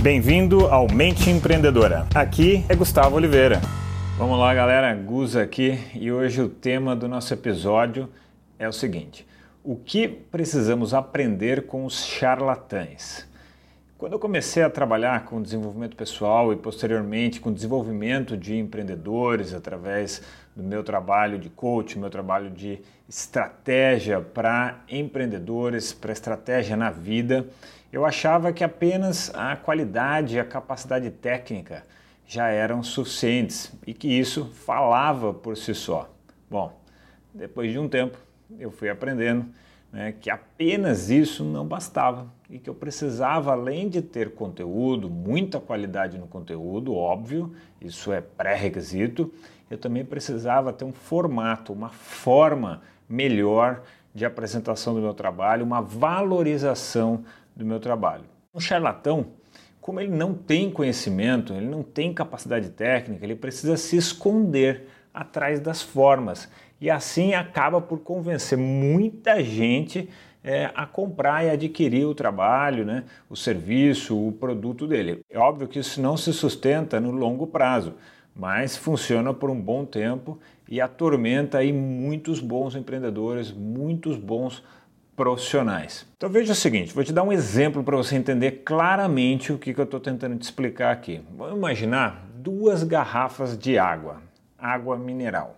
Bem-vindo ao Mente Empreendedora. Aqui é Gustavo Oliveira. Vamos lá, galera. Gus aqui e hoje o tema do nosso episódio é o seguinte: o que precisamos aprender com os charlatães? Quando eu comecei a trabalhar com desenvolvimento pessoal e posteriormente com desenvolvimento de empreendedores através do meu trabalho de coach, meu trabalho de estratégia para empreendedores, para estratégia na vida, eu achava que apenas a qualidade e a capacidade técnica já eram suficientes e que isso falava por si só. Bom, depois de um tempo eu fui aprendendo né, que apenas isso não bastava e que eu precisava, além de ter conteúdo, muita qualidade no conteúdo, óbvio, isso é pré-requisito, eu também precisava ter um formato, uma forma melhor de apresentação do meu trabalho, uma valorização do meu trabalho. Um charlatão, como ele não tem conhecimento, ele não tem capacidade técnica, ele precisa se esconder atrás das formas e assim acaba por convencer muita gente é, a comprar e adquirir o trabalho, né, o serviço, o produto dele. É óbvio que isso não se sustenta no longo prazo, mas funciona por um bom tempo e atormenta aí muitos bons empreendedores, muitos bons profissionais. Então veja o seguinte, vou te dar um exemplo para você entender claramente o que, que eu estou tentando te explicar aqui. Vamos imaginar duas garrafas de água, água mineral.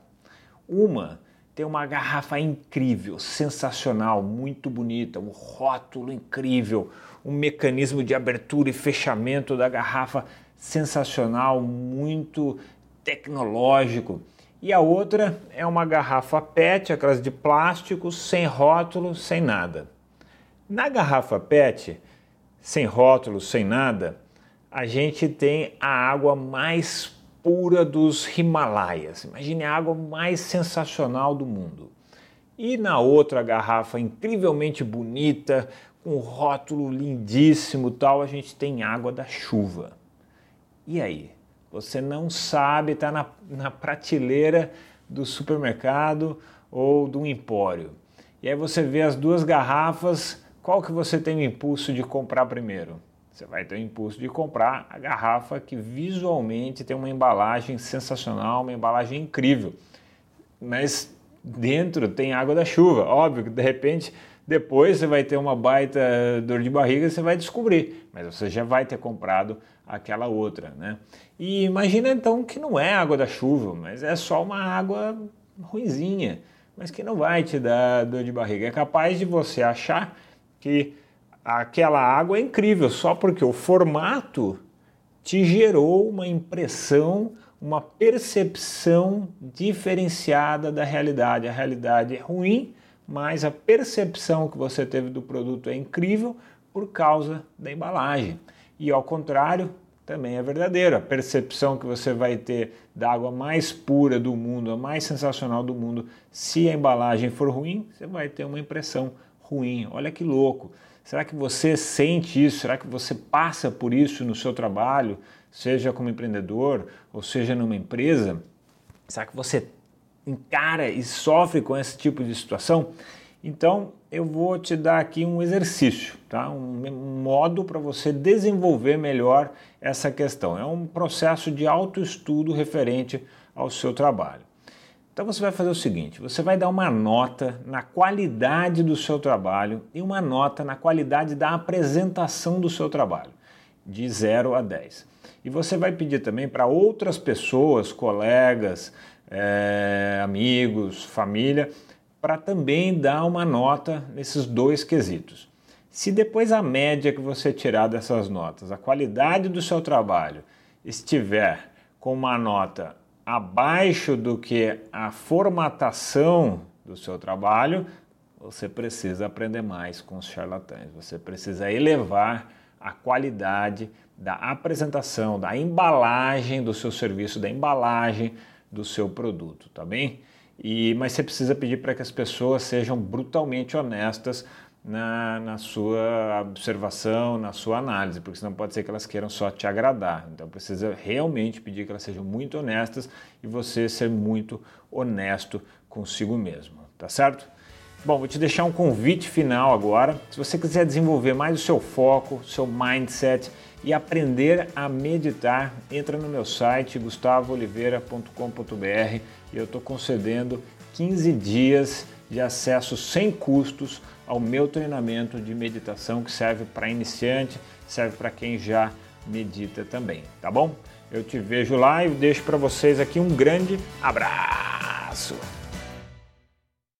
Uma tem uma garrafa incrível, sensacional, muito bonita, um rótulo incrível, um mecanismo de abertura e fechamento da garrafa sensacional, muito tecnológico. E a outra é uma garrafa PET, aquelas de plástico, sem rótulo, sem nada. Na garrafa PET, sem rótulo, sem nada, a gente tem a água mais pura dos Himalaias. Imagine a água mais sensacional do mundo. E na outra garrafa incrivelmente bonita, com rótulo lindíssimo, tal, a gente tem água da chuva. E aí? Você não sabe, está na, na prateleira do supermercado ou do empório. E aí você vê as duas garrafas, qual que você tem o impulso de comprar primeiro? Você vai ter o impulso de comprar a garrafa que visualmente tem uma embalagem sensacional, uma embalagem incrível. Mas dentro tem água da chuva. Óbvio que de repente depois você vai ter uma baita dor de barriga e você vai descobrir, mas você já vai ter comprado aquela outra, né? E imagina então que não é água da chuva, mas é só uma água ruizinha, mas que não vai te dar dor de barriga. É capaz de você achar que aquela água é incrível só porque o formato te gerou uma impressão, uma percepção diferenciada da realidade. A realidade é ruim, mas a percepção que você teve do produto é incrível por causa da embalagem. E ao contrário, também é verdadeiro. A percepção que você vai ter da água mais pura do mundo, a mais sensacional do mundo, se a embalagem for ruim, você vai ter uma impressão ruim. Olha que louco. Será que você sente isso? Será que você passa por isso no seu trabalho, seja como empreendedor ou seja numa empresa? Será que você encara e sofre com esse tipo de situação, então eu vou te dar aqui um exercício, tá? um modo para você desenvolver melhor essa questão. É um processo de autoestudo referente ao seu trabalho. Então você vai fazer o seguinte: você vai dar uma nota na qualidade do seu trabalho e uma nota na qualidade da apresentação do seu trabalho, de 0 a 10. E você vai pedir também para outras pessoas, colegas, é, amigos, família, para também dar uma nota nesses dois quesitos. Se depois a média que você tirar dessas notas, a qualidade do seu trabalho estiver com uma nota abaixo do que a formatação do seu trabalho, você precisa aprender mais com os charlatães. Você precisa elevar a qualidade da apresentação, da embalagem do seu serviço, da embalagem do seu produto, tá bem? E, mas você precisa pedir para que as pessoas sejam brutalmente honestas na, na sua observação, na sua análise, porque senão pode ser que elas queiram só te agradar. Então precisa realmente pedir que elas sejam muito honestas e você ser muito honesto consigo mesmo, tá certo? Bom, vou te deixar um convite final agora. Se você quiser desenvolver mais o seu foco, seu mindset e aprender a meditar, entra no meu site gustavooliveira.com.br e eu estou concedendo 15 dias de acesso sem custos ao meu treinamento de meditação que serve para iniciante, serve para quem já medita também, tá bom? Eu te vejo lá e deixo para vocês aqui um grande abraço.